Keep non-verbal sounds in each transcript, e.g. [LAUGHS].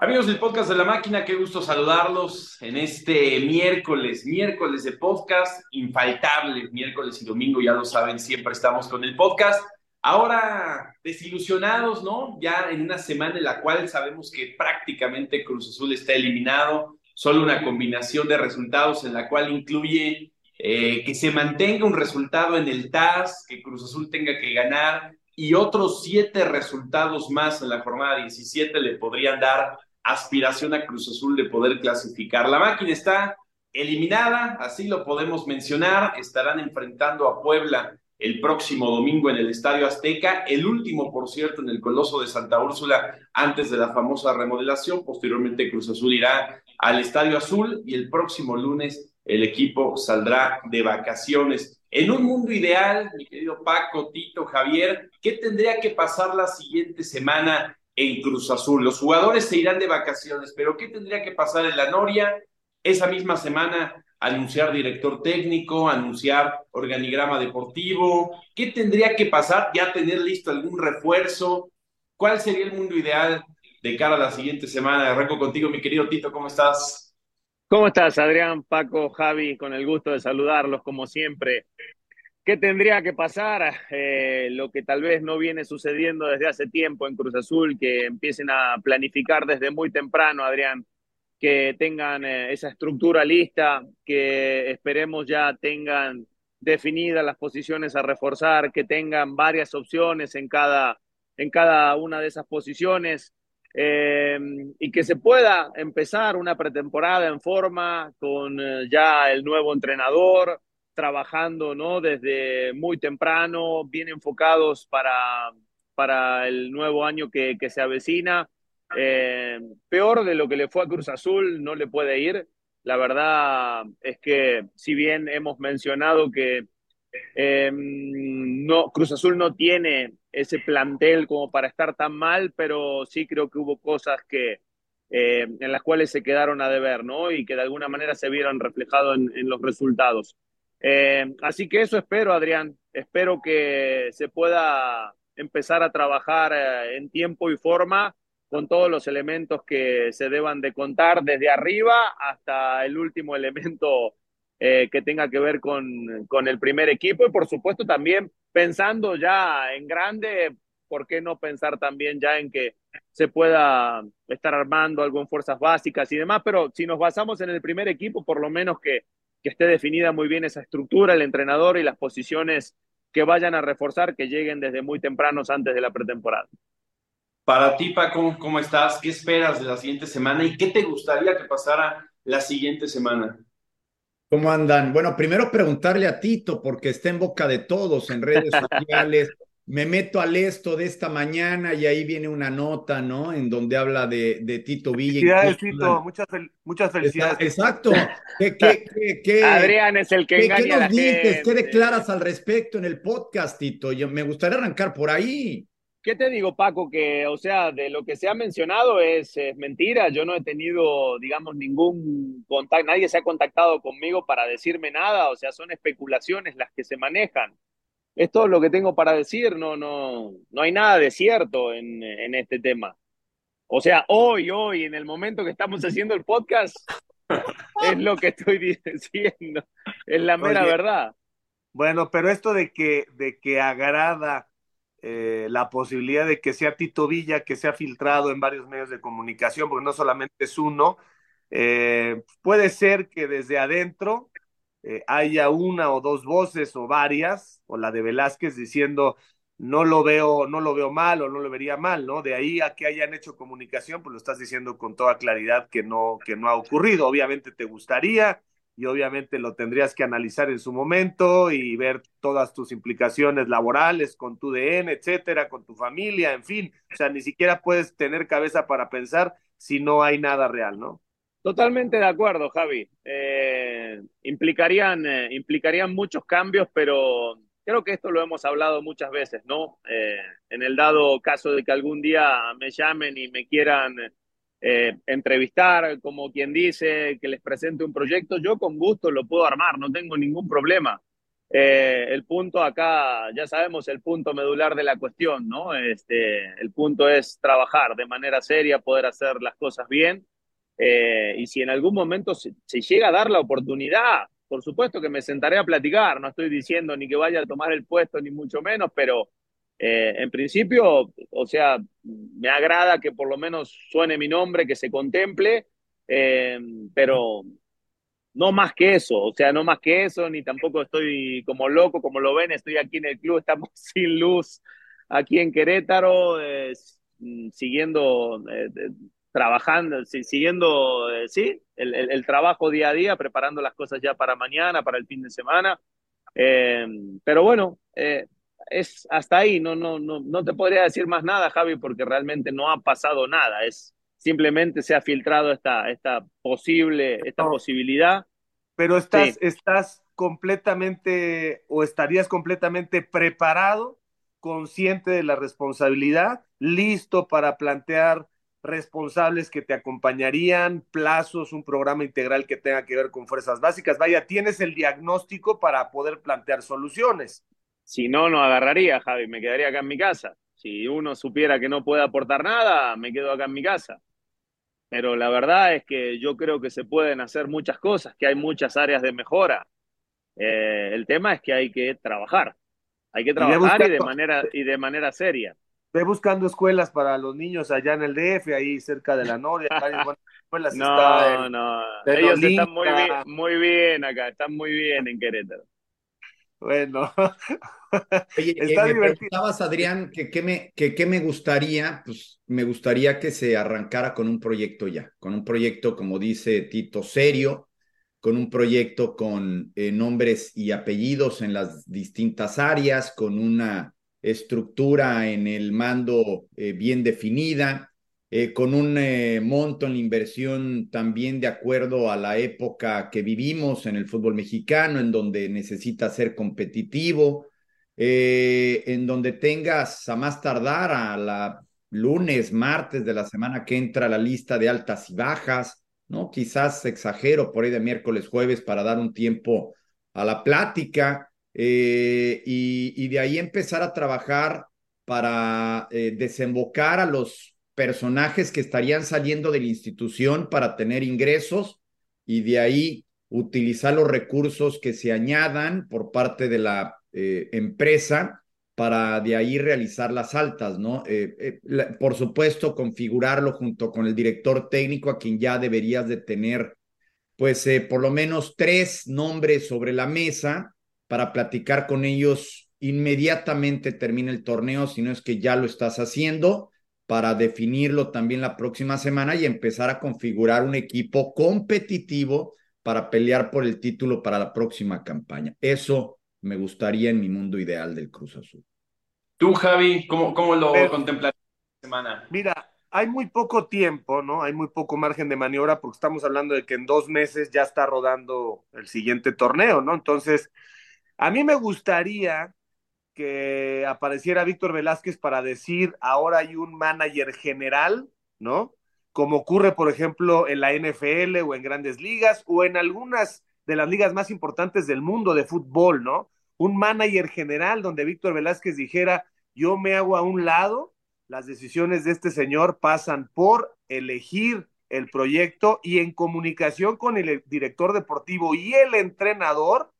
Amigos del podcast de la máquina, qué gusto saludarlos en este miércoles, miércoles de podcast, infaltable, miércoles y domingo, ya lo saben, siempre estamos con el podcast. Ahora desilusionados, ¿no? Ya en una semana en la cual sabemos que prácticamente Cruz Azul está eliminado, solo una combinación de resultados en la cual incluye eh, que se mantenga un resultado en el TAS, que Cruz Azul tenga que ganar y otros siete resultados más en la jornada 17 le podrían dar aspiración a Cruz Azul de poder clasificar. La máquina está eliminada, así lo podemos mencionar. Estarán enfrentando a Puebla el próximo domingo en el Estadio Azteca, el último, por cierto, en el Coloso de Santa Úrsula, antes de la famosa remodelación. Posteriormente, Cruz Azul irá al Estadio Azul y el próximo lunes el equipo saldrá de vacaciones. En un mundo ideal, mi querido Paco, Tito, Javier, ¿qué tendría que pasar la siguiente semana en Cruz Azul. Los jugadores se irán de vacaciones, pero ¿qué tendría que pasar en la Noria? Esa misma semana anunciar director técnico, anunciar organigrama deportivo. ¿Qué tendría que pasar? Ya tener listo algún refuerzo. ¿Cuál sería el mundo ideal de cara a la siguiente semana? Arranco contigo, mi querido Tito, ¿cómo estás? ¿Cómo estás, Adrián, Paco, Javi? Con el gusto de saludarlos, como siempre. ¿Qué tendría que pasar? Eh, lo que tal vez no viene sucediendo desde hace tiempo en Cruz Azul, que empiecen a planificar desde muy temprano, Adrián, que tengan eh, esa estructura lista, que esperemos ya tengan definidas las posiciones a reforzar, que tengan varias opciones en cada, en cada una de esas posiciones. Eh, y que se pueda empezar una pretemporada en forma con ya el nuevo entrenador, trabajando ¿no? desde muy temprano, bien enfocados para, para el nuevo año que, se avecina. Eh, peor de lo que le fue a Cruz Azul no le puede ir. La verdad es que si bien hemos mencionado que eh, no, Cruz Azul no tiene ese plantel como para estar tan mal, pero sí creo que hubo cosas que, eh, en las cuales se quedaron a deber, ¿no? Y que de alguna manera se vieron reflejados en los resultados. Eh, así que eso espero, Adrián. Espero que se pueda empezar a trabajar eh, en tiempo y forma con todos los elementos que se deban de contar desde arriba hasta el último elemento eh, que tenga que ver con, con, el primer equipo y por supuesto también pensando ya en grande, ¿por qué no pensar también ya en que se pueda estar armando algo en fuerzas básicas y demás? Pero si nos basamos en el primer equipo, por lo menos que que esté definida muy bien esa estructura, el entrenador y las posiciones que vayan a reforzar, que lleguen desde muy tempranos antes de la pretemporada. Para ti, Paco, ¿cómo estás? ¿Qué esperas de la siguiente semana y qué te gustaría que pasara la siguiente semana? ¿Cómo andan? Bueno, primero preguntarle a Tito, porque está en boca de todos en redes [LAUGHS] sociales, me meto al esto de esta mañana y ahí viene una nota, ¿no? En donde habla de, de Tito Villa. Felicidades, Tito, muchas, muchas felicidades. Exacto. [LAUGHS] ¿Qué, qué, qué, Adrián es el que engaña ¿qué nos dices? ¿Qué declaras al respecto en el podcast, Tito? Yo, me gustaría arrancar por ahí. ¿Qué te digo, Paco? Que, o sea, de lo que se ha mencionado es, es mentira. Yo no he tenido, digamos, ningún contacto, nadie se ha contactado conmigo para decirme nada. O sea, son especulaciones las que se manejan es todo lo que tengo para decir, no, no, no hay nada de cierto en, en este tema. O sea, hoy, hoy, en el momento que estamos haciendo el podcast, es lo que estoy diciendo, es la mera verdad. Bueno, pero esto de que, de que agrada eh, la posibilidad de que sea Tito Villa, que sea filtrado en varios medios de comunicación, porque no solamente es uno, eh, puede ser que desde adentro eh, haya una o dos voces o varias, o la de Velázquez diciendo no lo veo, no lo veo mal o no lo vería mal, ¿no? De ahí a que hayan hecho comunicación, pues lo estás diciendo con toda claridad que no, que no ha ocurrido. Obviamente te gustaría y obviamente lo tendrías que analizar en su momento y ver todas tus implicaciones laborales con tu DN, etcétera, con tu familia, en fin. O sea, ni siquiera puedes tener cabeza para pensar si no hay nada real, ¿no? Totalmente de acuerdo, Javi. Eh, implicarían, eh, implicarían muchos cambios, pero creo que esto lo hemos hablado muchas veces, ¿no? Eh, en el dado caso de que algún día me llamen y me quieran entrevistar, como quien dice, que les presente un proyecto, yo con gusto lo puedo armar, no tengo ningún problema. el punto acá, ya sabemos el punto medular de la cuestión, ¿no? Este, el punto es trabajar de manera seria, poder hacer las cosas bien. Eh, y si en algún momento se, llega a dar la oportunidad, por supuesto que me sentaré a platicar, no estoy diciendo ni que vaya a tomar el puesto, ni mucho menos, pero eh, en principio, o sea, me agrada que por lo menos suene mi nombre, que se contemple, pero no más que eso, o sea, no más que eso, ni tampoco estoy como loco, como lo ven, estoy aquí en el club, [LAUGHS] estamos sin luz aquí en Querétaro, eh, siguiendo, eh, trabajando, siguiendo, eh, sí, el, el, trabajo día a día, preparando las cosas ya para mañana, para el fin de semana. pero bueno, es hasta ahí, no, no, no, no te podría decir más nada, Javi, porque realmente no ha pasado nada, es simplemente se ha filtrado esta, esta posible, esta posibilidad. Pero estás, estás completamente o estarías completamente preparado, consciente de la responsabilidad, listo para plantear responsables que te acompañarían, plazos, un programa integral que tenga que ver con fuerzas básicas. Vaya, tienes el diagnóstico para poder plantear soluciones. Si no, no agarraría, Javi, me quedaría acá en mi casa. Si uno supiera que no puede aportar nada, me quedo acá en mi casa pero la verdad es que yo creo que se pueden hacer muchas cosas, que hay muchas áreas de mejora. Eh, el tema es que hay que trabajar, hay que trabajar y, de manera y de manera seria. Ve buscando escuelas para los niños allá en el DF, ahí cerca de la Noria. [LAUGHS] no, no, ellos están muy bien, muy bien acá, están muy bien en Querétaro. Bueno. Oye, [LAUGHS] Está me preguntabas, Adrián, que qué me, que, me gustaría, pues me gustaría que se arrancara con un proyecto ya, con un proyecto, como dice Tito, serio, con un proyecto con eh, nombres y apellidos en las distintas áreas, con una estructura en el mando eh, bien definida, eh, con un eh, monto en la inversión también de acuerdo a la época que vivimos en el fútbol mexicano, en donde necesita ser competitivo, en donde tengas a más tardar a la lunes, martes de la semana que entra la lista de altas y bajas, ¿no? Quizás exagero por ahí de miércoles, jueves para dar un tiempo a la plática y, y, de ahí empezar a trabajar para desembocar a los personajes que estarían saliendo de la institución para tener ingresos y de ahí utilizar los recursos que se añadan por parte de la eh, empresa para de ahí realizar las altas, ¿no? Eh, eh, por supuesto, configurarlo junto con el director técnico a quien ya deberías de tener, pues, por lo menos tres nombres sobre la mesa para platicar con ellos inmediatamente termine el torneo, si no es que ya lo estás haciendo para definirlo también la próxima semana y empezar a configurar un equipo competitivo para pelear por el título para la próxima campaña. Eso me gustaría en mi mundo ideal del Cruz Azul. Tú, Javi, ¿cómo, cómo lo contemplas esta semana? Mira, hay muy poco tiempo, ¿no? Hay muy poco margen de maniobra porque estamos hablando de que en dos meses ya está rodando el siguiente torneo, ¿no? Entonces, a mí me gustaría que apareciera Víctor Velázquez para decir ahora hay un manager general, ¿no? Como ocurre, por ejemplo, en la NFL o en grandes ligas o en algunas de las ligas más importantes del mundo de fútbol, ¿no? Un manager general donde Víctor Velázquez dijera, yo me hago a un lado, las decisiones de este señor pasan por elegir el proyecto y en comunicación con el director deportivo y el entrenador,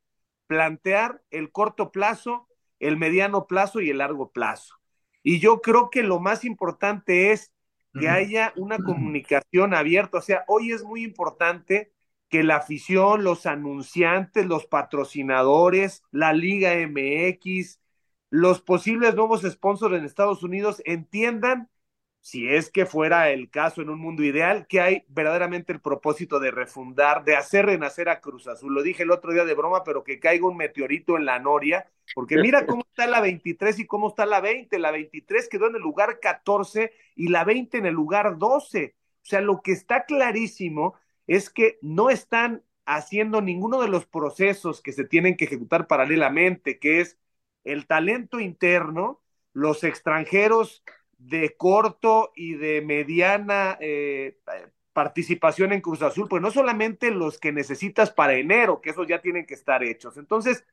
plantear el corto plazo, el mediano plazo y el largo plazo. Y yo creo que lo más importante es que haya una comunicación abierta. O sea, hoy es muy importante que la afición, los anunciantes, los patrocinadores, la Liga MX, los posibles nuevos sponsors en Estados Unidos entiendan si es que fuera el caso en un mundo ideal, que hay verdaderamente el propósito de refundar, de hacer renacer a Cruz Azul. Lo dije el otro día de broma, pero que caiga un meteorito en la Noria, porque mira cómo está la 23 y cómo está la 20. La 23 quedó en el lugar 14 y la 20 en el lugar 12. O sea, lo que está clarísimo es que no están haciendo ninguno de los procesos que se tienen que ejecutar paralelamente, que es el talento interno, los extranjeros de corto y de mediana eh, participación en Cruz Azul, pues no solamente los que necesitas para enero, que esos ya tienen que estar hechos. Entonces,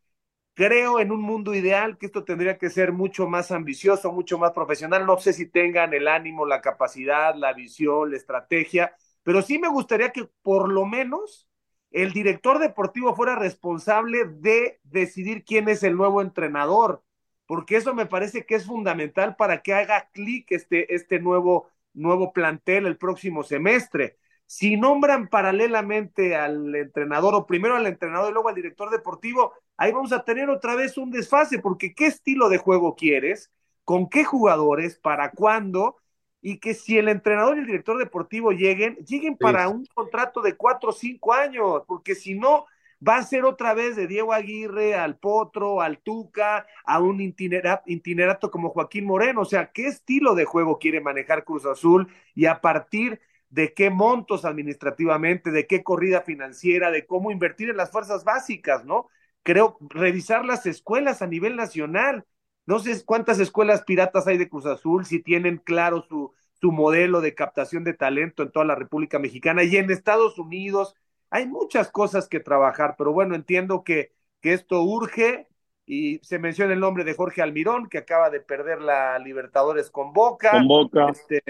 Creo en un mundo ideal que esto tendría que ser mucho más ambicioso, mucho más profesional. No sé si tengan el ánimo, la capacidad, la visión, la estrategia, pero sí me gustaría que por lo menos el director deportivo fuera responsable de decidir quién es el nuevo entrenador, porque eso me parece que es fundamental para que haga clic este, este nuevo, nuevo plantel el próximo semestre. Si nombran paralelamente al entrenador o primero al entrenador y luego al director deportivo, ahí vamos a tener otra vez un desfase, porque ¿qué estilo de juego quieres? ¿Con qué jugadores? ¿Para cuándo? Y que si el entrenador y el director deportivo lleguen, lleguen para un contrato de cuatro o cinco años, porque si no, va a ser otra vez de Diego Aguirre al Potro, al Tuca, a un itinerato como Joaquín Moreno. O sea, ¿qué estilo de juego quiere manejar Cruz Azul? Y a partir de qué montos administrativamente, de qué corrida financiera, de cómo invertir en las fuerzas básicas, ¿no? Creo, revisar las escuelas a nivel nacional. No sé cuántas escuelas piratas hay de Cruz Azul, si tienen claro su, su modelo de captación de talento en toda la República Mexicana y en Estados Unidos. Hay muchas cosas que trabajar, pero bueno, entiendo que, que esto urge y se menciona el nombre de Jorge Almirón, que acaba de perder la Libertadores con Boca. Con Boca. Este,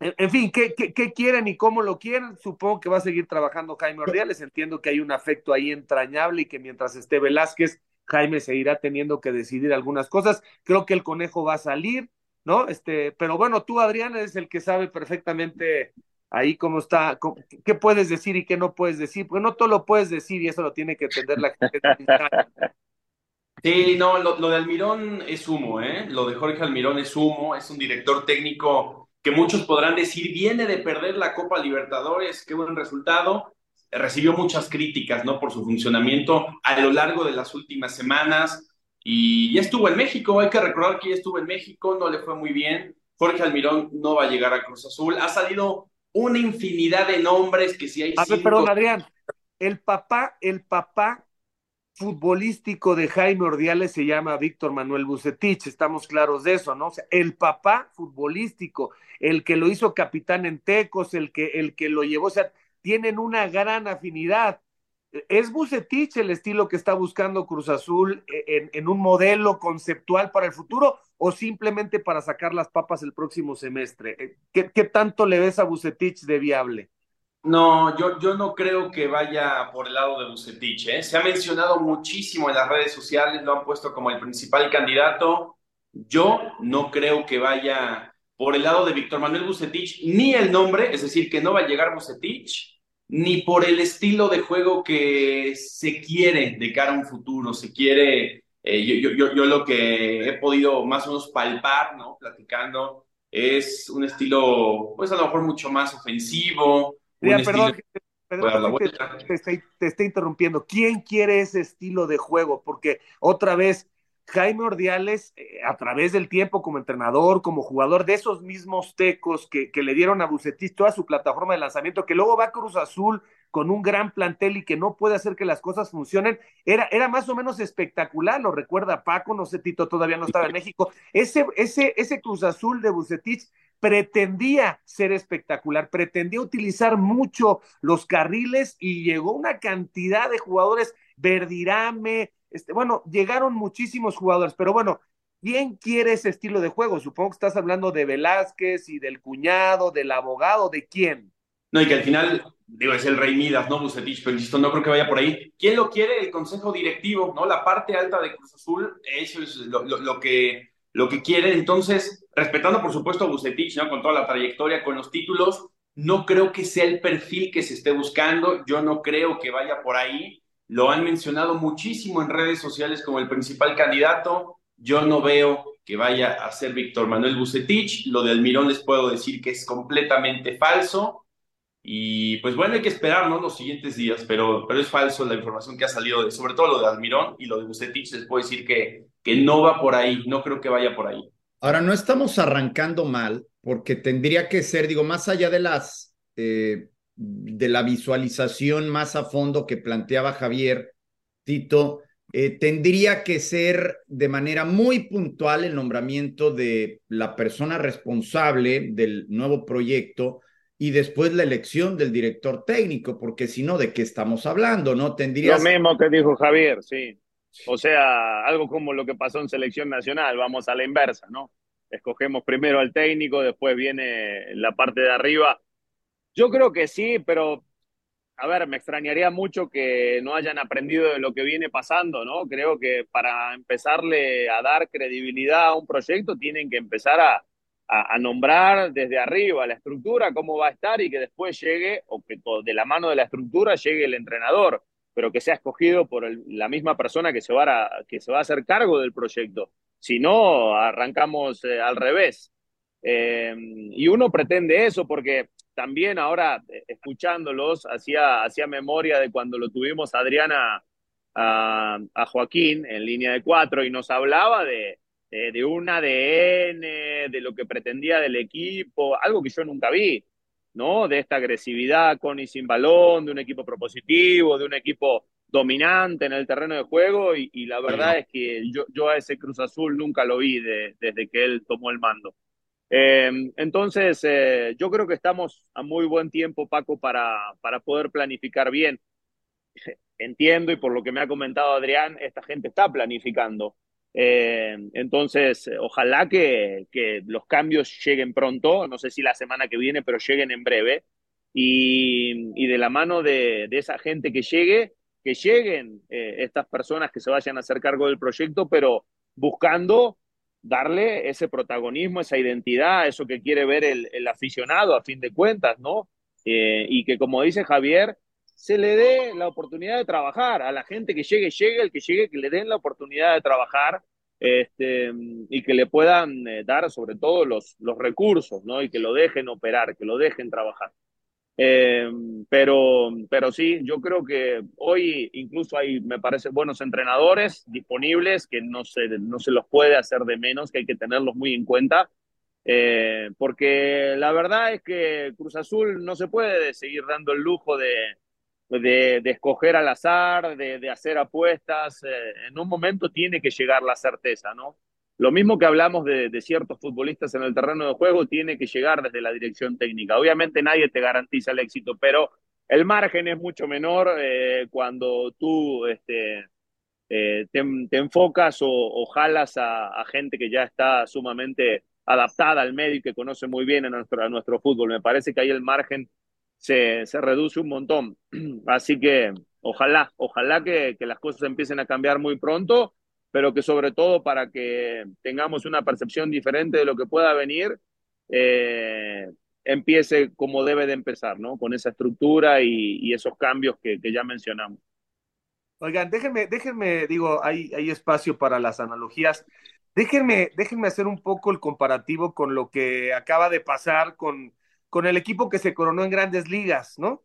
en fin, ¿qué, ¿qué, qué, quieren y cómo lo quieren? Supongo que va a seguir trabajando Jaime Ordiales. Entiendo que hay un afecto ahí entrañable y que mientras esté Velázquez, Jaime se irá teniendo que decidir algunas cosas. Creo que el conejo va a salir, ¿no? Este, pero bueno, tú, Adrián, eres el que sabe perfectamente ahí cómo está, qué puedes decir y qué no puedes decir, porque no todo lo puedes decir y eso lo tiene que entender la gente. [LAUGHS] Sí, no, lo, lo de Almirón es humo, ¿eh? Lo de Jorge Almirón es humo, es un director técnico que muchos podrán decir viene de perder la Copa Libertadores, qué buen resultado. Recibió muchas críticas, ¿no? Por su funcionamiento a lo largo de las últimas semanas y ya estuvo en México. Hay que recordar que ya estuvo en México, no le fue muy bien. Jorge Almirón no va a llegar a Cruz Azul. Ha salido una infinidad de nombres que si hay. A ver, perdón, Adrián. El papá, el papá futbolístico de Jaime Ordiales se llama Víctor Manuel Bucetich, estamos claros de eso, ¿no? O sea, el papá futbolístico, el que lo hizo capitán en Tecos, el que, el que lo llevó, o sea, tienen una gran afinidad. ¿Es Bucetich el estilo que está buscando Cruz Azul en, en, un modelo conceptual para el futuro o simplemente para sacar las papas el próximo semestre? ¿Qué, qué tanto le ves a Bucetich de viable? No, yo, yo no creo que vaya por el lado de Bucetich. ¿eh? Se ha mencionado muchísimo en las redes sociales, lo han puesto como el principal candidato. Yo no creo que vaya por el lado de Víctor Manuel Bucetich, ni el nombre, es decir, que no va a llegar Bucetich, ni por el estilo de juego que se quiere de cara a un futuro. Se quiere, eh, yo, yo, yo lo que he podido más o menos palpar, ¿no? Platicando, es un estilo, pues a lo mejor mucho más ofensivo, ya, perdón, perdón te, te, estoy, te, estoy, interrumpiendo. ¿Quién quiere ese estilo de juego? Porque otra vez, Jaime Ordiales, eh, a través del tiempo como entrenador, como jugador de esos mismos tecos que, le dieron a Bucetis toda su plataforma de lanzamiento, que luego va a Cruz Azul con un gran plantel y que no puede hacer que las cosas funcionen, era, era más o menos espectacular, lo recuerda Paco, no sé, Tito todavía no estaba en México. Ese, ese, ese Cruz Azul de Bucetich pretendía ser espectacular, pretendía utilizar mucho los carriles y llegó una cantidad de jugadores, Verdirame, este, bueno, llegaron muchísimos jugadores, pero bueno, ¿quién quiere ese estilo de juego? Supongo que estás hablando de Velázquez y del cuñado, del abogado, ¿de quién? No, y que al final, digo, es el rey Midas, ¿no? Bucetich, pero insisto, no creo que vaya por ahí. ¿Quién lo quiere? El consejo directivo, ¿no? La parte alta de Cruz Azul, eso es lo, que lo que quiere. Entonces, respetando por supuesto a Bucetich, ¿no? Con toda la trayectoria, con los títulos, no creo que sea el perfil que se esté buscando. Yo no creo que vaya por ahí. Lo han mencionado muchísimo en redes sociales como el principal candidato. Yo no veo que vaya a ser Víctor Manuel Bucetich. Lo de Almirón les puedo decir que es completamente falso. Y pues bueno, hay que esperar ¿no? los siguientes días, pero, pero es falso la información que ha salido, de, sobre todo lo de Almirón y lo de Bucetich. Les puedo decir que, que no va por ahí, no creo que vaya por ahí. Ahora, no estamos arrancando mal, porque tendría que ser, digo, más allá de las eh, de la visualización más a fondo que planteaba Javier Tito, eh, tendría que ser de manera muy puntual el nombramiento de la persona responsable del nuevo proyecto y después la elección del director técnico, porque si no, ¿de qué estamos hablando? ¿No? Tendría... Lo mismo que dijo Javier, sí. O sea, algo como lo que pasó en selección nacional, vamos a la inversa, ¿no? Escogemos primero al técnico, después viene la parte de arriba. Yo creo que sí, pero a ver, me extrañaría mucho que no hayan aprendido de lo que viene pasando, ¿no? Creo que para empezarle a dar credibilidad a un proyecto tienen que empezar a, a, nombrar desde arriba la estructura, cómo va a estar y que después llegue, o que de la mano de la estructura llegue el entrenador, pero que sea escogido por la misma persona que se, va a, que se va a hacer cargo del proyecto. Si no, arrancamos eh, al revés. Eh, y uno pretende eso porque también ahora, eh, escuchándolos, hacía, hacía memoria de cuando lo tuvimos Adriana a, a Joaquín en línea de cuatro y nos hablaba de, de, un ADN, de lo que pretendía del equipo, algo que yo nunca vi, ¿no? De esta agresividad con y sin balón, de un equipo propositivo, de un equipo dominante en el terreno de juego y, la verdad es que yo, yo, a ese Cruz Azul nunca lo vi desde que él tomó el mando. Eh, entonces, eh, yo creo que estamos a muy buen tiempo, Paco, para, para poder planificar bien. Entiendo y por lo que me ha comentado Adrián, esta gente está planificando. Eh, entonces, ojalá que, que, los cambios lleguen pronto, no sé si la semana que viene, pero lleguen en breve. Y, y de la mano de, de, esa gente que llegue, que lleguen eh, estas personas que se vayan a hacer cargo del proyecto, pero buscando darle ese protagonismo, esa identidad, eso que quiere ver el, aficionado a fin de cuentas, ¿no? Eh, y que como dice Javier, se le dé la oportunidad de trabajar. A la gente que llegue, llegue, el que llegue, que le den la oportunidad de trabajar este, y que le puedan eh, dar sobre todo los, los recursos, ¿no? Y que lo dejen operar, que lo dejen trabajar. Eh, pero, pero sí, yo creo que hoy incluso hay, me parece, buenos entrenadores disponibles que no se, no se los puede hacer de menos, que hay que tenerlos muy en cuenta. Eh, porque la verdad es que Cruz Azul no se puede seguir dando el lujo de, de, de escoger al azar, de, de hacer apuestas. Eh, en un momento tiene que llegar la certeza, ¿no? Lo mismo que hablamos de, ciertos futbolistas en el terreno de juego, tiene que llegar desde la dirección técnica. Obviamente nadie te garantiza el éxito, pero el margen es mucho menor eh, cuando tú este, eh, te, enfocas o, jalas a, gente que ya está sumamente adaptada al medio y que conoce muy bien a nuestro, fútbol. Me parece que ahí el margen se, reduce un montón. [CLEARS THROAT] Así que ojalá, ojalá que, las cosas empiecen a cambiar muy pronto, pero que sobre todo para que tengamos una percepción diferente de lo que pueda venir, eh, empiece como debe de empezar, ¿no? Con esa estructura y, esos cambios que, que, ya mencionamos. Oigan, déjenme, déjenme, digo, hay, hay espacio para las analogías. Déjenme, déjenme hacer un poco el comparativo con lo que acaba de pasar con con el equipo que se coronó en grandes ligas, ¿no?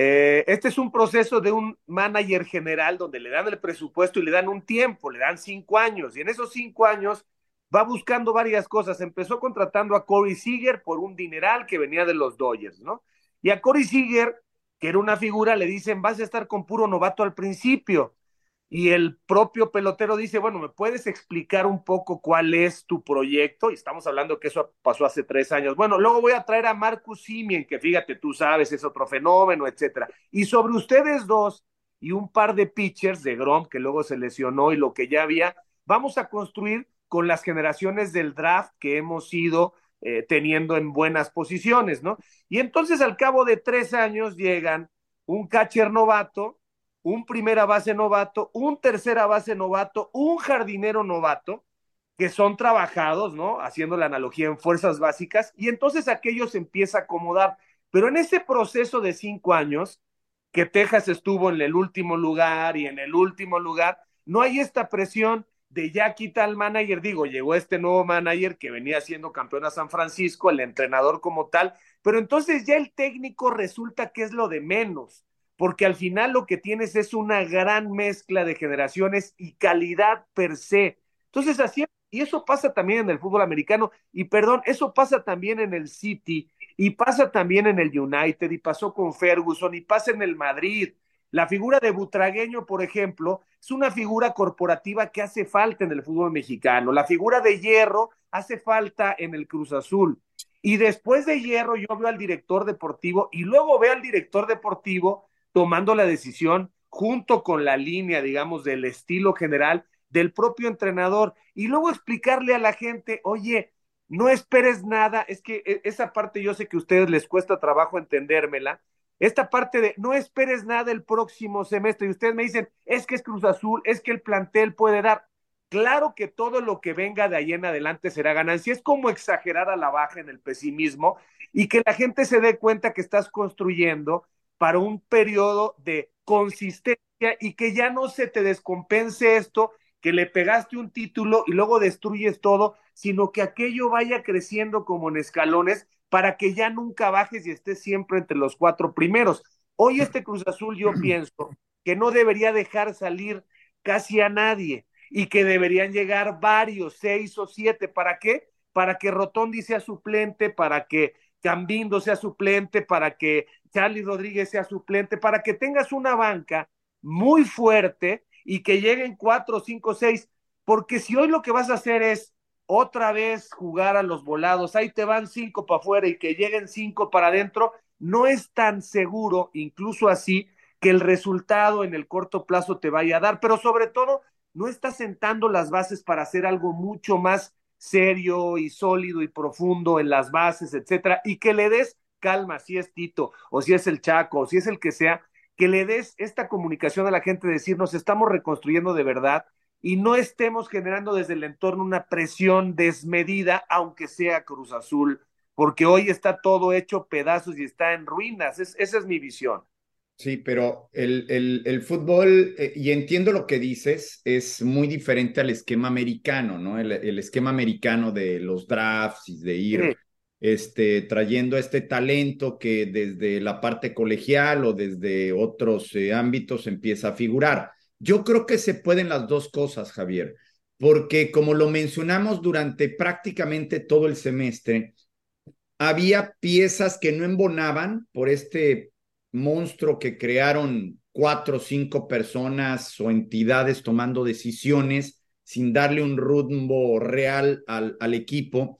Eh, este es un proceso de un manager general donde le dan el presupuesto y le dan un tiempo, le dan cinco años, y en esos cinco años va buscando varias cosas. Empezó contratando a Corey Seager por un dineral que venía de los Dodgers, ¿no? Y a Corey Seager, que era una figura, le dicen, vas a estar con puro novato al principio. Y el propio pelotero dice, bueno, ¿me puedes explicar un poco cuál es tu proyecto? Y estamos hablando que eso pasó hace tres años. Bueno, luego voy a traer a Marcus Simien, que fíjate, tú sabes, es otro fenómeno, etcétera. Y sobre ustedes dos y un par de pitchers de Grom, que luego se lesionó y lo que ya había, vamos a construir con las generaciones del draft que hemos ido eh, teniendo en buenas posiciones, ¿no? Y entonces al cabo de tres años llegan un catcher novato, un primera base novato, un tercera base novato, un jardinero novato, que son trabajados, ¿no? Haciendo la analogía en fuerzas básicas, y entonces aquello se empieza a acomodar. Pero en ese proceso de cinco años, que Texas estuvo en el último lugar y en el último lugar, no hay esta presión de ya quita al manager, digo, llegó este nuevo manager que venía siendo campeón a San Francisco, el entrenador como tal, pero entonces ya el técnico resulta que es lo de menos porque al final lo que tienes es una gran mezcla de generaciones y calidad per se. Entonces, así, y eso pasa también en el fútbol americano, y perdón, eso pasa también en el City, y pasa también en el United, y pasó con Ferguson, y pasa en el Madrid. La figura de Butragueño, por ejemplo, es una figura corporativa que hace falta en el fútbol mexicano. La figura de Hierro hace falta en el Cruz Azul. Y después de Hierro yo veo al director deportivo y luego veo al director deportivo tomando la decisión junto con la línea, digamos, del estilo general del propio entrenador y luego explicarle a la gente, oye, no esperes nada, es que e, esa parte yo sé que a ustedes les cuesta trabajo entendérmela, esta parte de no esperes nada el próximo semestre y ustedes me dicen, es que es Cruz Azul, es que el plantel puede dar. Claro que todo lo que venga de ahí en adelante será ganancia. Es como exagerar a la baja en el pesimismo y que la gente se dé cuenta que estás construyendo para un periodo de consistencia y que ya no se te descompense esto, que le pegaste un título y luego destruyes todo, sino que aquello vaya creciendo como en escalones para que ya nunca bajes y estés siempre entre los cuatro primeros. Hoy este Cruz Azul yo pienso que no debería dejar salir casi a nadie y que deberían llegar varios, seis o siete. ¿Para qué? Para que Rotondi sea suplente, para que Cambindo sea suplente, para que Charlie Rodríguez sea suplente, para que tengas una banca muy fuerte y que lleguen cuatro, cinco, seis. Porque si hoy lo que vas a hacer es otra vez jugar a los volados, ahí te van cinco para afuera y que lleguen cinco para adentro, no es tan seguro, incluso así, que el resultado en el corto plazo te vaya a dar, pero sobre todo no está sentando las bases para hacer algo mucho más serio y sólido y profundo en las bases, etcétera, y que le des calma, si es Tito, o si es el Chaco, o si es el que sea, que le des esta comunicación a la gente, de decir, nos estamos reconstruyendo de verdad, y no estemos generando desde el entorno una presión desmedida, aunque sea Cruz Azul, porque hoy está todo hecho pedazos y está en ruinas. esa es mi visión. Sí, pero el, el, el fútbol, eh, y entiendo lo que dices, es muy diferente al esquema americano, ¿no? El, el esquema americano de los drafts y de ir este, trayendo este talento que desde la parte colegial o desde otros eh, ámbitos empieza a figurar. Yo creo que se pueden las dos cosas, Javier, porque como lo mencionamos durante prácticamente todo el semestre, había piezas que no embonaban por este monstruo que crearon cuatro o cinco personas o entidades tomando decisiones sin darle un rumbo real al, al equipo.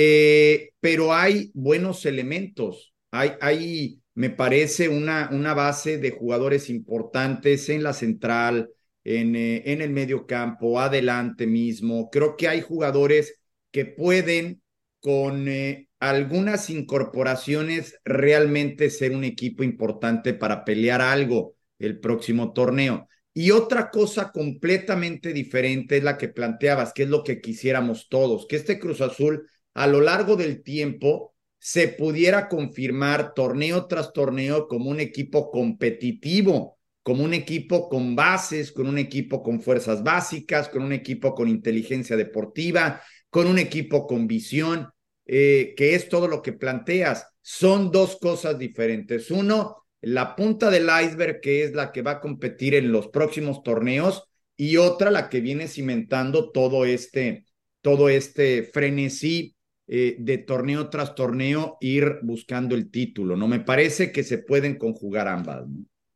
Eh, pero hay buenos elementos, hay, me parece una, una base de jugadores importantes en la central, en, eh, en el medio campo, adelante mismo. Creo que hay jugadores que pueden con eh, algunas incorporaciones realmente ser un equipo importante para pelear algo el próximo torneo. Y otra cosa completamente diferente es la que planteabas, que es lo que quisiéramos todos, que este Cruz Azul a lo largo del tiempo se pudiera confirmar torneo tras torneo como un equipo competitivo, como un equipo con bases, con un equipo con fuerzas básicas, con un equipo con inteligencia deportiva, con un equipo con visión, eh, que es todo lo que planteas. Son dos cosas diferentes. Uno, la punta del iceberg, que es la que va a competir en los próximos torneos, y otra, la que viene cimentando todo este, todo este frenesí eh, de torneo tras torneo ir buscando el título, ¿no? Me parece que se pueden conjugar ambas,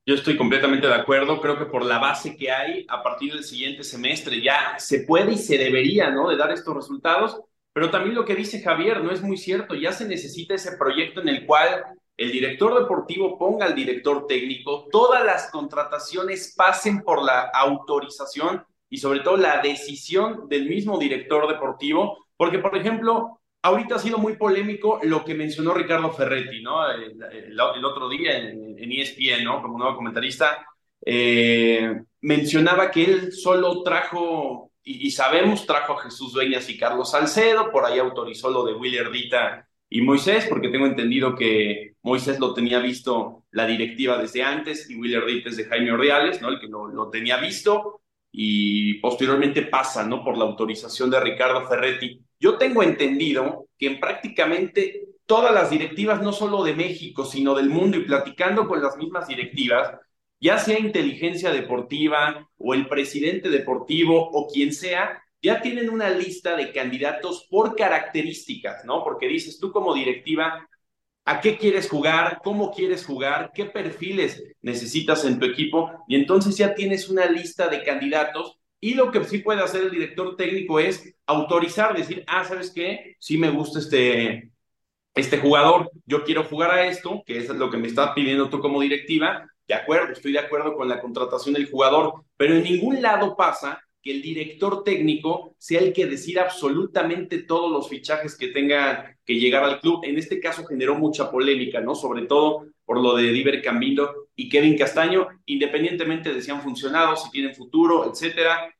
Yo estoy completamente de acuerdo, creo que por la base que hay a partir del siguiente semestre ya se puede y se debería, ¿no? De dar estos resultados, pero también lo que dice Javier no es muy cierto, ya se necesita ese proyecto en el cual el director deportivo ponga al director técnico, todas las contrataciones pasen por la autorización y sobre todo la decisión del mismo director deportivo, porque por ejemplo, ahorita ha sido muy polémico lo que mencionó Ricardo Ferretti, ¿no? El, otro día en, ESPN, ¿no? Como nuevo comentarista, eh, mencionaba que él solo trajo, y, sabemos, trajo a Jesús Dueñas y Carlos Salcedo, por ahí autorizó lo de William Dita y Moisés, porque tengo entendido que Moisés lo tenía visto la directiva desde antes y William Dita es de Jaime Ordiales, ¿no? El que lo tenía visto y posteriormente pasa, ¿no? Por la autorización de Ricardo Ferretti. Yo tengo entendido que en prácticamente todas las directivas, no solo de México, sino del mundo, y platicando con las mismas directivas, ya sea inteligencia deportiva o el presidente deportivo o quien sea, ya tienen una lista de candidatos por características, ¿no? Porque dices tú como directiva, ¿a qué quieres jugar? ¿Cómo quieres jugar? ¿Qué perfiles necesitas en tu equipo? Y entonces ya tienes una lista de candidatos y lo que sí puede hacer el director técnico es autorizar, decir, ah, ¿sabes qué? Sí me gusta este, este jugador, yo quiero jugar a esto, que es lo que me estás pidiendo tú como directiva, de acuerdo, estoy de acuerdo con la contratación del jugador, pero en ningún lado pasa que el director técnico sea el que decida absolutamente todos los fichajes que tengan que llegar al club. En este caso generó mucha polémica, ¿no? Sobre todo por lo de Diver Cambindo y Kevin Castaño, independientemente de si han funcionado, si tienen futuro, etcétera.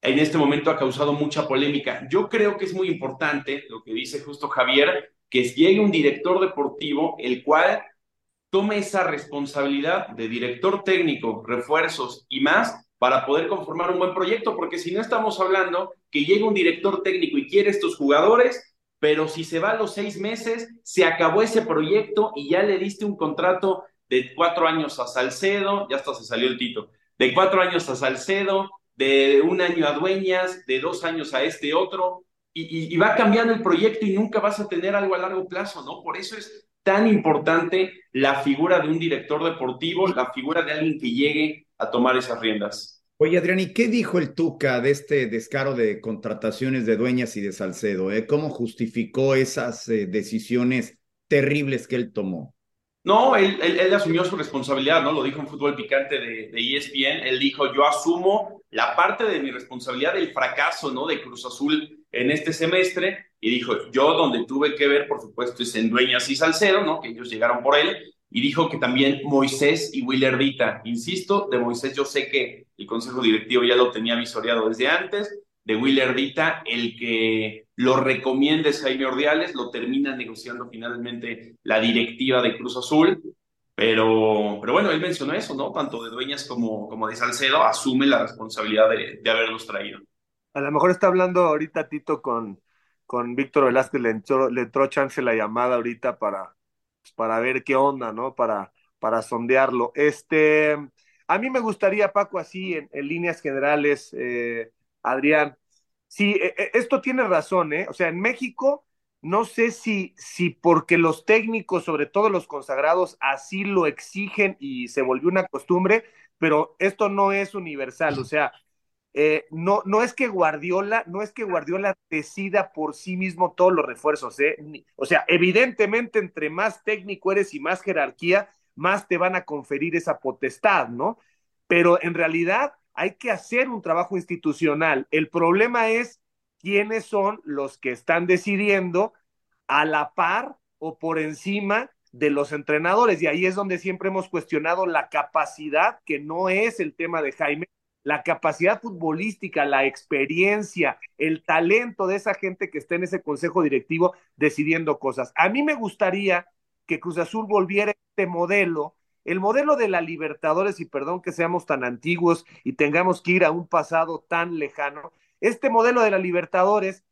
En este momento ha causado mucha polémica. Yo creo que es muy importante lo que dice justo Javier, que llegue un director deportivo el cual tome esa responsabilidad de director técnico, refuerzos y más para poder conformar un buen proyecto, porque si no estamos hablando que llega un director técnico y quiere estos jugadores, pero si se va a los seis meses, se acabó ese proyecto y ya le diste un contrato de cuatro años a Salcedo, ya hasta se salió el tito, de cuatro años a Salcedo, de un año a Dueñas, de dos años a este otro, y, y, va cambiando el proyecto y nunca vas a tener algo a largo plazo, ¿no? Por eso es tan importante la figura de un director deportivo, la figura de alguien que llegue a tomar esas riendas. Oye, Adrián, ¿y qué dijo el Tuca de este descaro de contrataciones de Dueñas y de Salcedo? Eh? ¿Cómo justificó esas eh, decisiones terribles que él tomó? No, él, asumió su responsabilidad, ¿no? Lo dijo en Fútbol Picante de, de, ESPN. Él dijo, yo asumo la parte de mi responsabilidad del fracaso, ¿no? De Cruz Azul en este semestre. Y dijo, yo donde tuve que ver, por supuesto, es en Dueñas y Salcedo, ¿no? Que ellos llegaron por él y dijo que también Moisés y Willer Dita. Insisto, de Moisés yo sé que el consejo directivo ya lo tenía visoreado desde antes, de Willer Dita, el que lo recomienda es Jaime Ordiales, lo termina negociando finalmente la directiva de Cruz Azul, pero, pero bueno, él mencionó eso, ¿no? Tanto de Dueñas como, como de Salcedo asume la responsabilidad de, de haberlos traído. A lo mejor está hablando ahorita Tito con, con Víctor Velázquez, le entró, le entró chance la llamada ahorita para, para ver qué onda, ¿no? Para, para sondearlo. Este, a mí me gustaría, Paco, así en, líneas generales, eh, Adrián, sí, e, e, esto tiene razón, ¿eh? O sea, en México, no sé si, si porque los técnicos, sobre todo los consagrados, así lo exigen y se volvió una costumbre, pero esto no es universal, o sea, eh, no, no es que Guardiola, no es que Guardiola decida por sí mismo todos los refuerzos, ¿eh? O sea, evidentemente entre más técnico eres y más jerarquía, más te van a conferir esa potestad, ¿no? Pero en realidad hay que hacer un trabajo institucional. El problema es quiénes son los que están decidiendo a la par o por encima de los entrenadores. Y ahí es donde siempre hemos cuestionado la capacidad, que no es el tema de Jaime, la capacidad futbolística, la experiencia, el talento de esa gente que está en ese consejo directivo decidiendo cosas. A mí me gustaría que Cruz Azul volviera a este modelo, el modelo de la Libertadores, y perdón que seamos tan antiguos y tengamos que ir a un pasado tan lejano, este modelo de la Libertadores,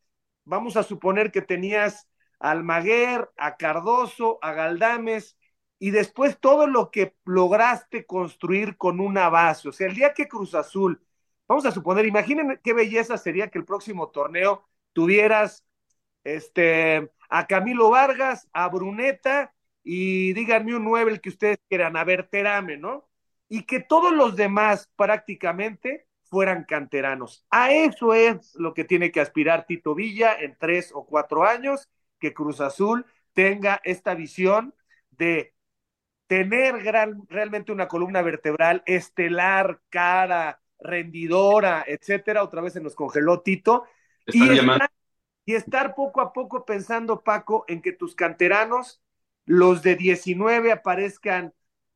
vamos a suponer que tenías a Almaguer, a Cardoso, a Galdames, y después todo lo que lograste construir con una base. O sea, el día que Cruz Azul, vamos a suponer, imaginen qué belleza sería que el próximo torneo tuvieras este, a Camilo Vargas, a Bruneta y díganme un nueve el que ustedes quieran, a Berterame, ¿no? Y que todos los demás prácticamente fueran canteranos. A eso es lo que tiene que aspirar Tito Villa en tres o cuatro años, que Cruz Azul tenga esta visión de tener realmente una columna vertebral estelar, cara, rendidora, etcétera, otra vez se nos congeló Tito, y estar, y estar, poco a poco pensando, Paco, en que tus canteranos, los de 19 aparezcan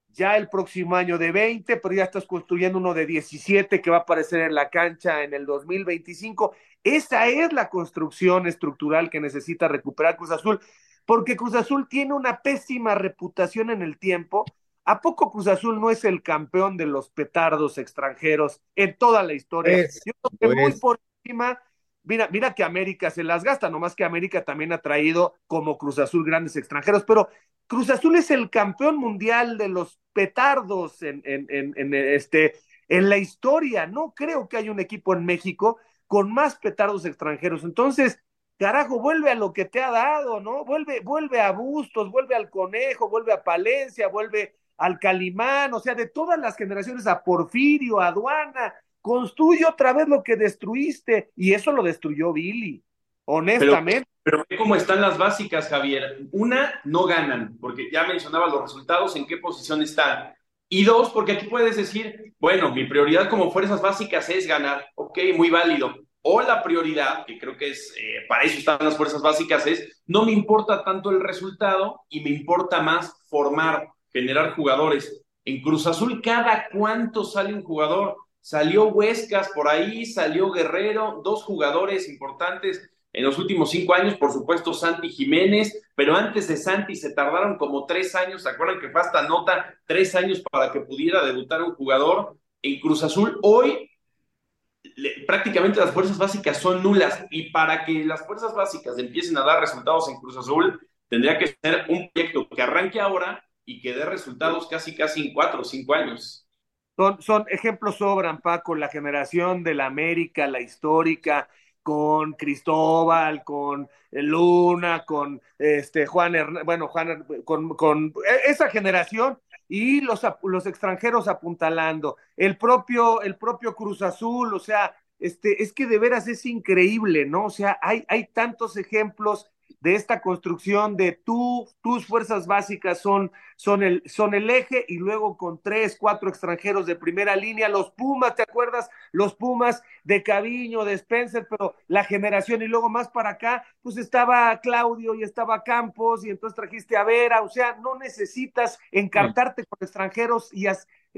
ya el próximo año de 20, pero ya estás construyendo uno de 17 que va a aparecer en la cancha en el 2025. Esa es la construcción estructural que necesita recuperar Cruz Azul porque Cruz Azul tiene una pésima reputación en el tiempo. ¿A poco Cruz Azul no es el campeón de los petardos extranjeros en toda la historia? Yo creo que muy por encima, mira, mira que América se las gasta, nomás que América también ha traído como Cruz Azul grandes extranjeros, pero Cruz Azul es el campeón mundial de los petardos en, en, en, en este, en la historia. No creo que haya un equipo en México con más petardos extranjeros. Entonces, carajo, vuelve a lo que te ha dado, ¿no? Vuelve, vuelve a Bustos, vuelve al Conejo, vuelve a Palencia, vuelve al Calimán, o sea, de todas las generaciones, a Porfirio, a Aduana, construye otra vez lo que destruiste, y eso lo destruyó Billy, honestamente. Pero, ve cómo están las básicas, Javier. Una, no ganan, porque ya mencionaba los resultados, en qué posición están. Y dos, porque aquí puedes decir, bueno, mi prioridad como fuerzas básicas es ganar, ok, muy válido. O la prioridad, que creo que es, eh, para eso están las fuerzas básicas, es, no me importa tanto el resultado y me importa más formar, generar jugadores. En Cruz Azul, ¿cada cuánto sale un jugador? Salió Huescas por ahí, salió Guerrero, dos jugadores importantes en los últimos cinco años, por supuesto, Santi Jiménez, pero antes de Santi se tardaron como tres años, ¿se acuerdan que fue hasta nota tres años para que pudiera debutar un jugador en Cruz Azul? Hoy prácticamente las fuerzas básicas son nulas y para que las fuerzas básicas empiecen a dar resultados en Cruz Azul, tendría que ser un proyecto que arranque ahora y que dé resultados casi, casi en cuatro o cinco años. Son, son ejemplos sobran, Paco, la generación de la América, la histórica, con Cristóbal, con Luna, con este Juan bueno, Juan, con, con esa generación y los, los extranjeros apuntalando, el propio, el propio Cruz Azul, o sea, este, es que de veras es increíble, ¿no? O sea, hay, hay tantos ejemplos de esta construcción de tú, tus fuerzas básicas son, son, el, son el eje y luego con tres, cuatro extranjeros de primera línea, los Pumas, ¿te acuerdas? Los Pumas de Caviño, de Spencer, pero la generación y luego más para acá, pues estaba Claudio y estaba Campos y entonces trajiste a Vera, o sea, no necesitas encartarte con extranjeros y,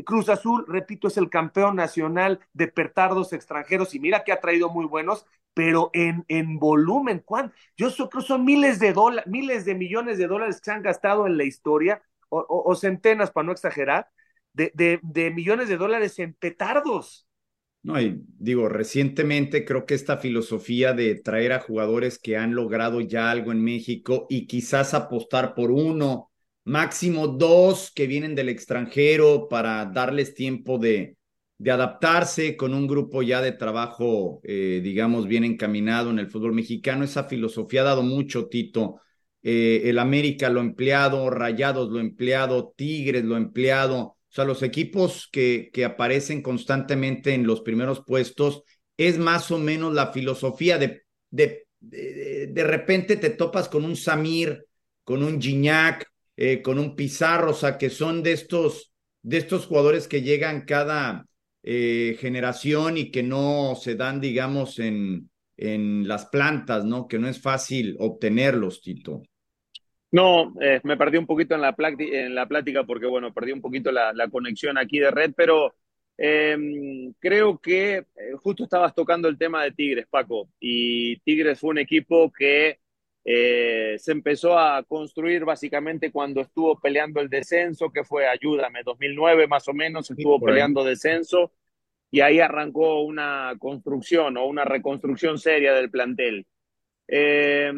Cruz Azul, repito, es el campeón nacional de pertardos extranjeros y mira que ha traído muy buenos, pero en, en volumen, ¿cuán? Yo creo que son miles de dólares, miles de millones de dólares que se han gastado en la historia, o, centenas, para no exagerar, de, de, millones de dólares en petardos. No, y digo, recientemente creo que esta filosofía de traer a jugadores que han logrado ya algo en México y quizás apostar por uno máximo dos que vienen del extranjero para darles tiempo de, de adaptarse con un grupo ya de trabajo, eh, digamos, bien encaminado en el fútbol mexicano. Esa filosofía ha dado mucho, Tito. Eh, el América lo empleado, Rayados lo empleado, Tigres lo empleado. O sea, los equipos que, que aparecen constantemente en los primeros puestos es más o menos la filosofía de, de, de, de repente te topas con un Samir, con un Gignac, eh, con un Pizarro, o sea, que son de estos, de estos jugadores que llegan cada eh, generación y que no se dan, digamos, en, en las plantas, ¿no? Que no es fácil obtenerlos, Tito. No, eh, me perdí un poquito en la, plática porque, bueno, perdí un poquito la, la conexión aquí de red, pero em, creo que justo estabas tocando el tema de Tigres, Paco, y Tigres fue un equipo que eh, se empezó a construir básicamente cuando estuvo peleando el descenso, que fue, ayúdame, 2009 más o menos, estuvo peleando descenso y ahí arrancó una construcción o una reconstrucción seria del plantel. Eh,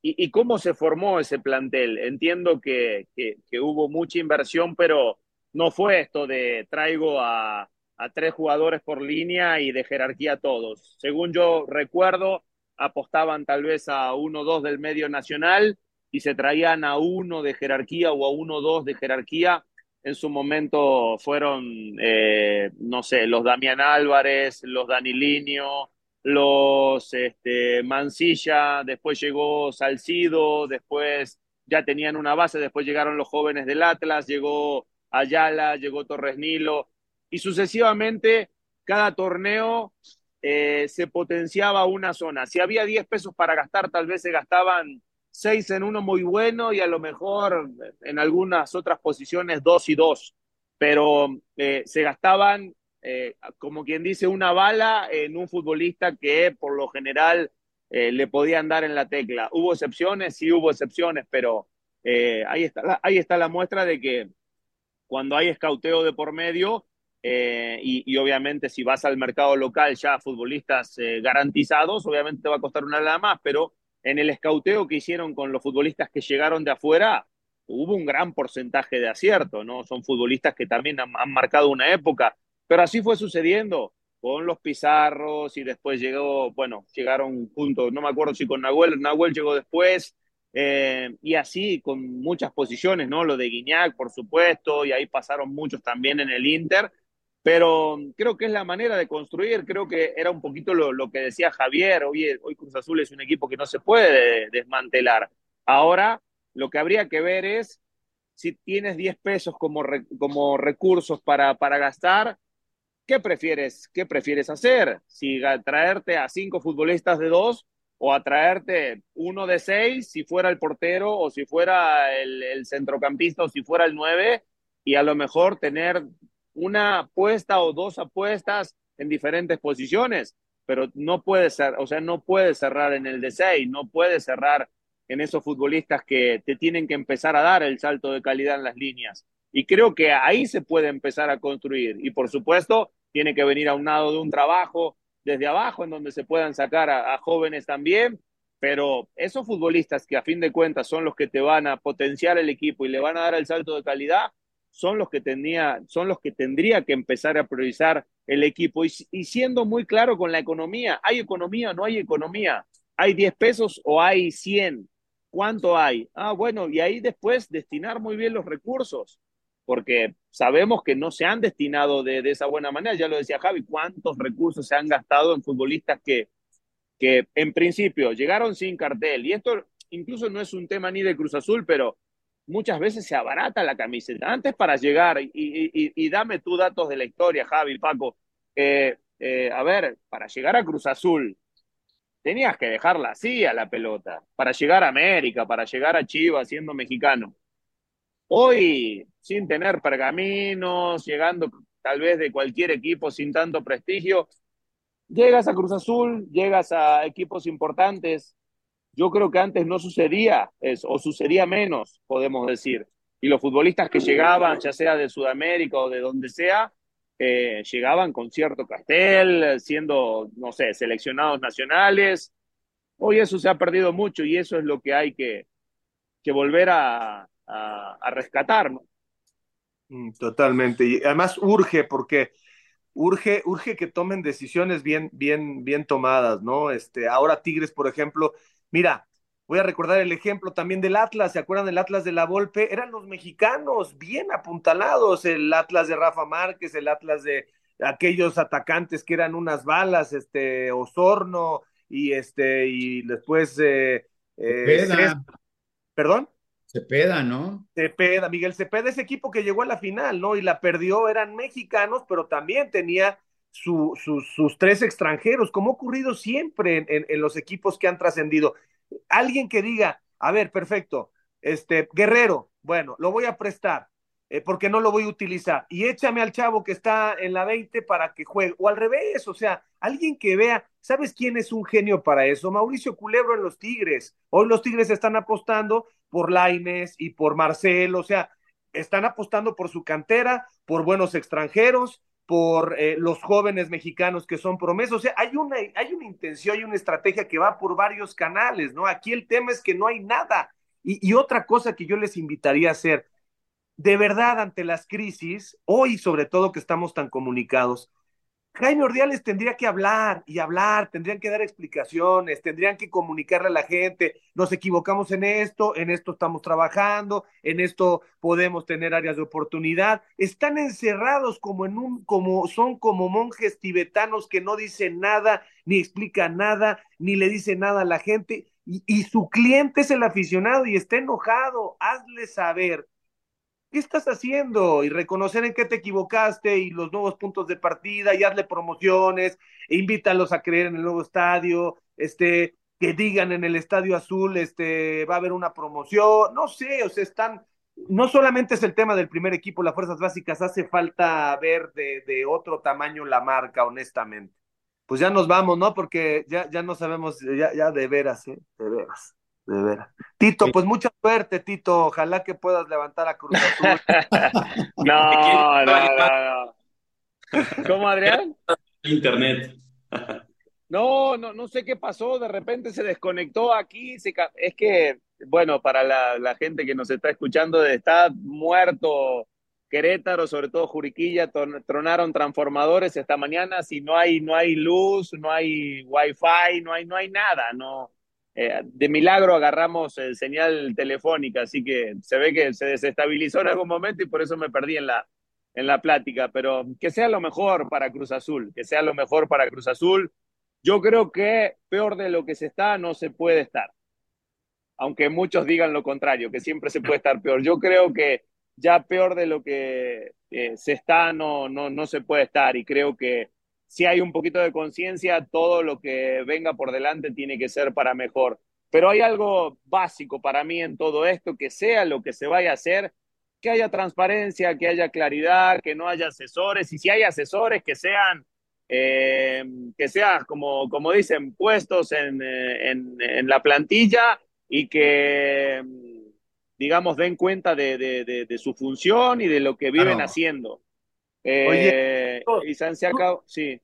y, cómo se formó ese plantel? Entiendo que, que, hubo mucha inversión, pero no fue esto de traigo a, a tres jugadores por línea y de jerarquía todos. Según yo recuerdo, apostaban tal vez a uno o dos del medio nacional y se traían a uno de jerarquía o a uno o dos de jerarquía. En su momento fueron, eh, no sé, los Damián Álvarez, los Danilinio, los este, Mancilla, después llegó Salcido, después ya tenían una base, después llegaron los jóvenes del Atlas, llegó Ayala, llegó Torres Nilo, y sucesivamente cada torneo eh, se potenciaba una zona. Si había 10 pesos para gastar, tal vez se gastaban 6 en uno muy bueno y a lo mejor en algunas otras posiciones 2 y 2, pero eh, se gastaban, eh, como quien dice, una bala en un futbolista que por lo general le podían dar en la tecla. ¿Hubo excepciones? Sí hubo excepciones, pero ahí, está, ahí está la muestra de que cuando hay escauteo de por medio, eh, y, obviamente si vas al mercado local ya futbolistas eh, garantizados, obviamente te va a costar una nada más, pero en el escauteo que hicieron con los futbolistas que llegaron de afuera, hubo un gran porcentaje de acierto, ¿no? Son futbolistas que también han, marcado una época, pero así fue sucediendo con los Pizarros y después llegó, bueno, llegaron juntos, no me acuerdo si con Nahuel, Nahuel llegó después, eh, y así con muchas posiciones, ¿no? Lo de Guiñac, por supuesto, y ahí pasaron muchos también en el Inter, pero creo que es la manera de construir, creo que era un poquito lo, que decía Javier, hoy, hoy Cruz Azul es un equipo que no se puede desmantelar. Ahora lo que habría que ver es si tienes 10 pesos como, como recursos para, para gastar, ¿qué prefieres, ¿qué prefieres hacer? Si traerte a cinco futbolistas de dos o atraerte uno de seis, si fuera el portero o si fuera el, el centrocampista o si fuera el nueve, y a lo mejor tener una apuesta o dos apuestas en diferentes posiciones, pero no puede ser, o sea, no puede cerrar en el de seis, no puede cerrar en esos futbolistas que te tienen que empezar a dar el salto de calidad en las líneas. Y creo que ahí se puede empezar a construir. Y por supuesto, tiene que venir a un lado de un trabajo desde abajo en donde se puedan sacar a, jóvenes también. Pero esos futbolistas que a fin de cuentas son los que te van a potenciar el equipo y le van a dar el salto de calidad, son los que tenía, son los que tendría que empezar a priorizar el equipo. Y, siendo muy claro con la economía, ¿hay economía o no hay economía? ¿Hay 10 pesos o hay 100? ¿Cuánto hay? Ah, bueno, y ahí después destinar muy bien los recursos, porque sabemos que no se han destinado de, esa buena manera. Ya lo decía Javi, ¿cuántos recursos se han gastado en futbolistas que, que en principio llegaron sin cartel? Y esto incluso no es un tema ni de Cruz Azul, pero muchas veces se abarata la camiseta. Antes para llegar, y, dame tú datos de la historia, Javi, Paco, eh, eh, a ver, para llegar a Cruz Azul, tenías que dejarla así a la pelota, para llegar a América, para llegar a Chivas siendo mexicano. Hoy, sin tener pergaminos, llegando tal vez de cualquier equipo sin tanto prestigio, llegas a Cruz Azul, llegas a equipos importantes. Yo creo que antes no sucedía eso, o sucedía menos, podemos decir. Y los futbolistas que llegaban, ya sea de Sudamérica o de donde sea, eh, llegaban con cierto cartel, siendo, no sé, seleccionados nacionales. Hoy eso se ha perdido mucho y eso es lo que hay que, que volver a, a, rescatar. Mm, totalmente. Y además urge, porque urge, urge que tomen decisiones bien, bien, bien tomadas, ¿no? Este, ahora Tigres, por ejemplo, mira, Voy a recordar el ejemplo también del Atlas, ¿se acuerdan del Atlas de la Volpe? Eran los mexicanos bien apuntalados, el Atlas de Rafa Márquez, el Atlas de aquellos atacantes que eran unas balas, este Osorno y este y después eh, eh ¿Perdón? Cepeda, ¿no? Cepeda, Miguel Cepeda, ese equipo que llegó a la final, ¿no? Y la perdió, eran mexicanos, pero también tenía sus tres extranjeros, como ha ocurrido siempre en los equipos que han trascendido alguien que diga, a ver, perfecto, este, Guerrero, bueno, lo voy a prestar, eh, porque no lo voy a utilizar, y échame al chavo que está en la 20 para que juegue, o al revés, o sea, alguien que vea, ¿sabes quién es un genio para eso? Mauricio Culebro en los Tigres. Hoy los Tigres están apostando por Laines y por Marcel, o sea, están apostando por su cantera, por buenos extranjeros, por eh, los jóvenes mexicanos que son promesas. O sea, hay una, hay una intención, hay una estrategia que va por varios canales, ¿no? Aquí el tema es que no hay nada. Y, y otra cosa que yo les invitaría a hacer, de verdad, ante las crisis, hoy sobre todo que estamos tan comunicados, Jaime Ordiales tendría que hablar y hablar, tendrían que dar explicaciones, tendrían que comunicarle a la gente, nos equivocamos en esto, en esto estamos trabajando, en esto podemos tener áreas de oportunidad. Están encerrados como en un, como son como monjes tibetanos que no dicen nada, ni explican nada, ni le dicen nada a la gente, y, y su cliente es el aficionado y está enojado. Hazle saber ¿qué estás haciendo? Y reconocer en qué te equivocaste y los nuevos puntos de partida y hazle promociones, e invítalos a creer en el nuevo estadio, este, que digan en el estadio azul, este, va a haber una promoción, no sé, o sea, están, no solamente es el tema del primer equipo, las fuerzas básicas, hace falta ver de, otro tamaño la marca, honestamente. Pues ya nos vamos, ¿no? Porque ya, ya no sabemos, ya, ya de veras, ¿eh? De veras de veras. Tito, pues mucha suerte, Tito. Ojalá que puedas levantar a Cruz Azul. [LAUGHS] no, no, no, ¿Cómo, Adrián? Internet. no, no, no sé qué pasó. De repente se desconectó aquí. Es que, bueno, para la, la gente que nos está escuchando, está muerto Querétaro, sobre todo Juriquilla, tronaron transformadores esta mañana. Si no hay, no hay luz, no hay wifi, no hay, no hay nada, no eh, de milagro agarramos el señal telefónica, así que se ve que se desestabilizó en algún momento y por eso me perdí en la, en la plática, pero que sea lo mejor para Cruz Azul, que sea lo mejor para Cruz Azul. Yo creo que peor de lo que se está no se puede estar. aunque muchos digan lo contrario, que siempre se puede estar peor. Yo creo que ya peor de lo que eh, se está no, no, no se puede estar y creo que si hay un poquito de conciencia, todo lo que venga por delante tiene que ser para mejor. Pero hay algo básico para mí en todo esto, que sea lo que se vaya a hacer, que haya transparencia, que haya claridad, que no haya asesores, y si hay asesores, que sean, eh, que sean como, como dicen, puestos en, eh, en, en, la plantilla y que, digamos, den cuenta de, de, de, su función y de lo que viven claro. haciendo. Eh, Oye, y se acabó, sí.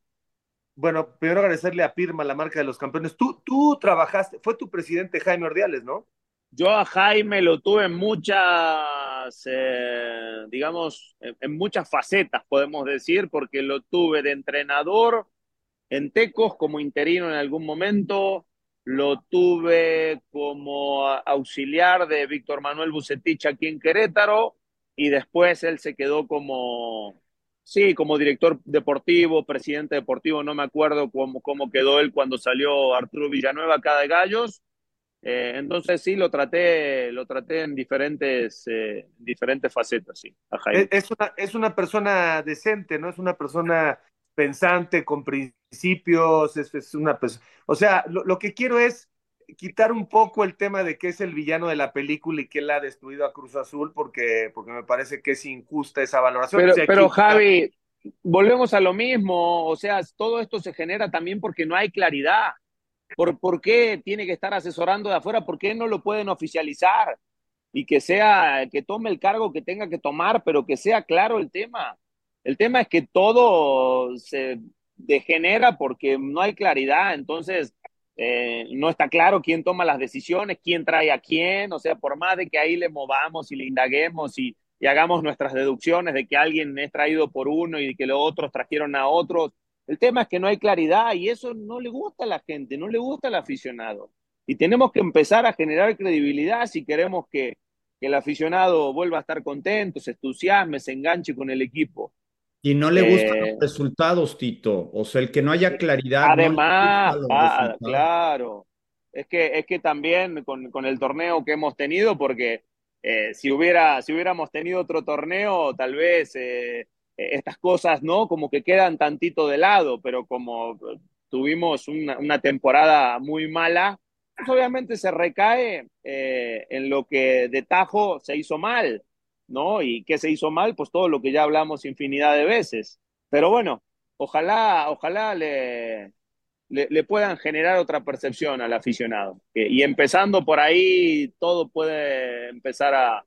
Bueno, primero agradecerle a Pirma, la marca de los campeones. Tú, tú trabajaste, fue tu presidente Jaime Ordiales, ¿no? Yo a Jaime lo tuve en muchas, eh, digamos, en, en, muchas facetas, podemos decir, porque lo tuve de entrenador en Tecos como interino en algún momento, lo tuve como auxiliar de Víctor Manuel Bucetich aquí en Querétaro y después él se quedó como, sí, como director deportivo, presidente deportivo, no me acuerdo cómo, cómo quedó él cuando salió Arturo Villanueva acá de Gallos. Eh, entonces sí, lo traté, lo traté en diferentes, eh, diferentes facetas, sí. Es, una, es una persona decente, ¿no? Es una persona pensante, con principios, es, es una persona... O sea, lo, lo, que quiero es quitar un poco el tema de que es el villano de la película y que él ha destruido a Cruz Azul, porque, porque me parece que es injusta esa valoración. Pero, o sea, pero Javi, volvemos a lo mismo, o sea, todo esto se genera también porque no hay claridad. ¿Por, ¿Por qué tiene que estar asesorando de afuera? ¿Por qué no lo pueden oficializar? Y que sea, que tome el cargo que tenga que tomar, pero que sea claro el tema. El tema es que todo se degenera porque no hay claridad, entonces eh, no está claro quién toma las decisiones, quién trae a quién, o sea, por más de que ahí le movamos y le indaguemos y, hagamos nuestras deducciones de que alguien es traído por uno y que los otros trajeron a otros, el tema es que no hay claridad y eso no le gusta a la gente, no le gusta al aficionado. Y tenemos que empezar a generar credibilidad si queremos que, que el aficionado vuelva a estar contento, se entusiasme, se enganche con el equipo. Y no le gustan eh, los resultados, Tito. O sea, el que no haya claridad. Además, no ah, claro. Es que, es que también con, con, el torneo que hemos tenido, porque eh, si, hubiera, si hubiéramos tenido otro torneo, tal vez eh, estas cosas, ¿no? Como que quedan tantito de lado, pero como tuvimos una, una temporada muy mala, pues obviamente se recae en lo que de tajo se hizo mal. ¿No? ¿Y qué se hizo mal? Pues todo lo que ya hablamos infinidad de veces. Pero bueno, ojalá, ojalá le, le, le puedan generar otra percepción al aficionado. Y empezando por ahí, todo puede empezar a,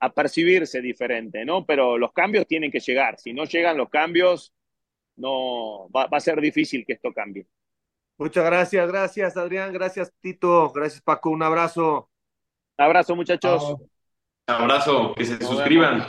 a percibirse diferente, ¿no? Pero los cambios tienen que llegar. Si no llegan los cambios, no va, va a ser difícil que esto cambie. Muchas gracias, gracias Adrián, gracias Tito, gracias Paco, un abrazo. Un abrazo muchachos. Chao. Abrazo, que se suscriban.